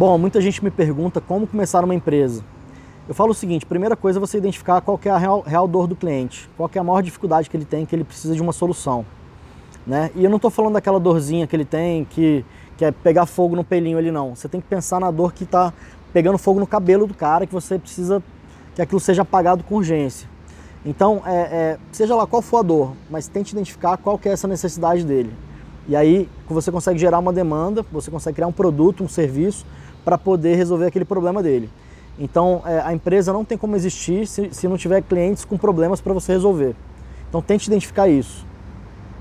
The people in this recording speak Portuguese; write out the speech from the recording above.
Bom, muita gente me pergunta como começar uma empresa. Eu falo o seguinte, primeira coisa é você identificar qual é a real, real dor do cliente, qual é a maior dificuldade que ele tem, que ele precisa de uma solução. Né? E eu não estou falando daquela dorzinha que ele tem, que, que é pegar fogo no pelinho ali não. Você tem que pensar na dor que está pegando fogo no cabelo do cara, que você precisa que aquilo seja apagado com urgência. Então, é, é, seja lá qual for a dor, mas tente identificar qual que é essa necessidade dele. E aí você consegue gerar uma demanda, você consegue criar um produto, um serviço para poder resolver aquele problema dele. Então, é, a empresa não tem como existir se, se não tiver clientes com problemas para você resolver. Então, tente identificar isso.